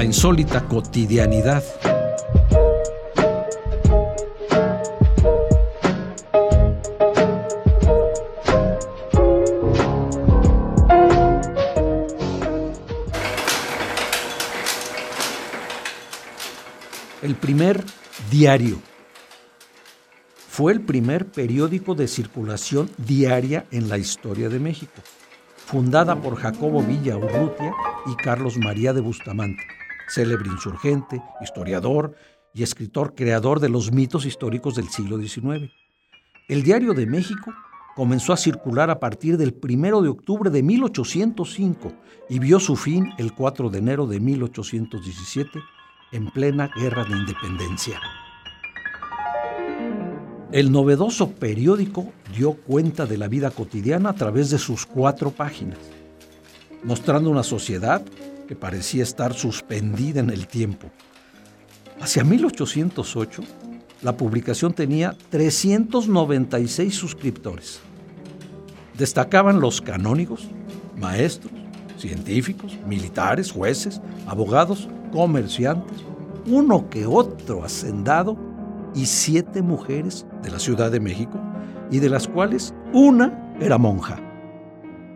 La insólita cotidianidad. El primer diario. Fue el primer periódico de circulación diaria en la historia de México, fundada por Jacobo Villa Urrutia y Carlos María de Bustamante, célebre insurgente, historiador y escritor creador de los mitos históricos del siglo XIX. El Diario de México comenzó a circular a partir del 1 de octubre de 1805 y vio su fin el 4 de enero de 1817 en plena guerra de independencia. El novedoso periódico dio cuenta de la vida cotidiana a través de sus cuatro páginas, mostrando una sociedad que parecía estar suspendida en el tiempo. Hacia 1808, la publicación tenía 396 suscriptores. Destacaban los canónigos, maestros, científicos, militares, jueces, abogados, comerciantes, uno que otro hacendado y siete mujeres de la Ciudad de México, y de las cuales una era monja.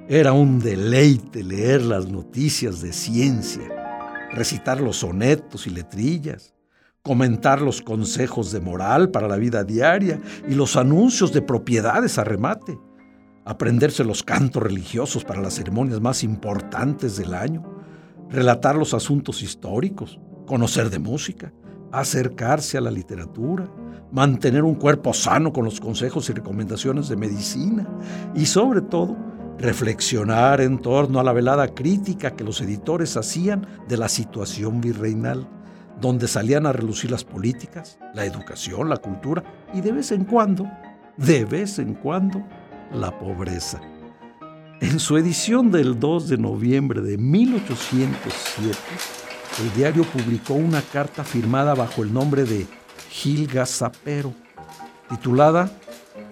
Era un deleite leer las noticias de ciencia, recitar los sonetos y letrillas, comentar los consejos de moral para la vida diaria y los anuncios de propiedades a remate, aprenderse los cantos religiosos para las ceremonias más importantes del año, relatar los asuntos históricos, conocer de música, acercarse a la literatura, mantener un cuerpo sano con los consejos y recomendaciones de medicina y sobre todo reflexionar en torno a la velada crítica que los editores hacían de la situación virreinal, donde salían a relucir las políticas, la educación, la cultura y de vez en cuando, de vez en cuando, la pobreza. En su edición del 2 de noviembre de 1807, el diario publicó una carta firmada bajo el nombre de Gil Gazapero, titulada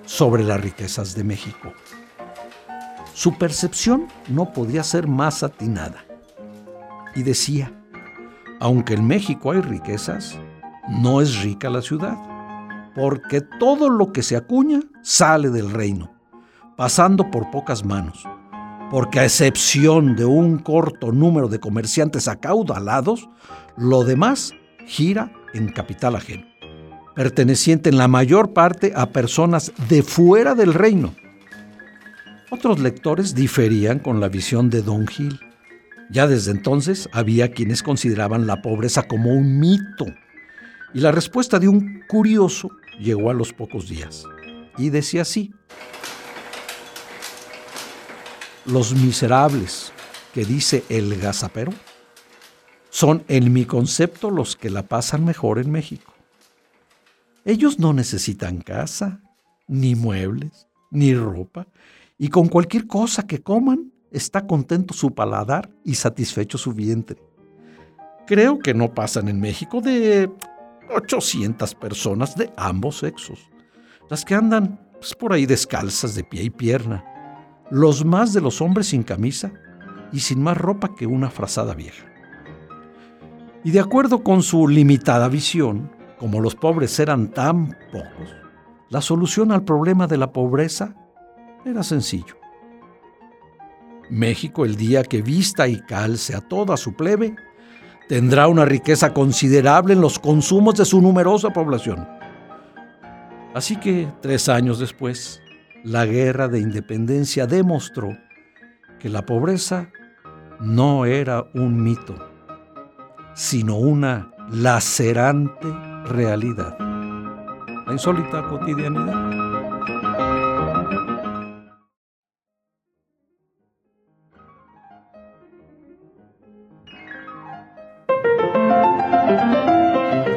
Sobre las riquezas de México. Su percepción no podía ser más atinada. Y decía, aunque en México hay riquezas, no es rica la ciudad, porque todo lo que se acuña sale del reino, pasando por pocas manos porque a excepción de un corto número de comerciantes acaudalados, lo demás gira en capital ajeno, perteneciente en la mayor parte a personas de fuera del reino. Otros lectores diferían con la visión de Don Gil. Ya desde entonces había quienes consideraban la pobreza como un mito, y la respuesta de un curioso llegó a los pocos días, y decía así, los miserables que dice el gazapero son en mi concepto los que la pasan mejor en México. Ellos no necesitan casa, ni muebles, ni ropa, y con cualquier cosa que coman está contento su paladar y satisfecho su vientre. Creo que no pasan en México de 800 personas de ambos sexos, las que andan pues, por ahí descalzas de pie y pierna, los más de los hombres sin camisa y sin más ropa que una frazada vieja. Y de acuerdo con su limitada visión, como los pobres eran tan pocos, la solución al problema de la pobreza era sencillo. México, el día que vista y calce a toda su plebe, tendrá una riqueza considerable en los consumos de su numerosa población. Así que, tres años después, la guerra de independencia demostró que la pobreza no era un mito, sino una lacerante realidad. La insólita cotidianidad.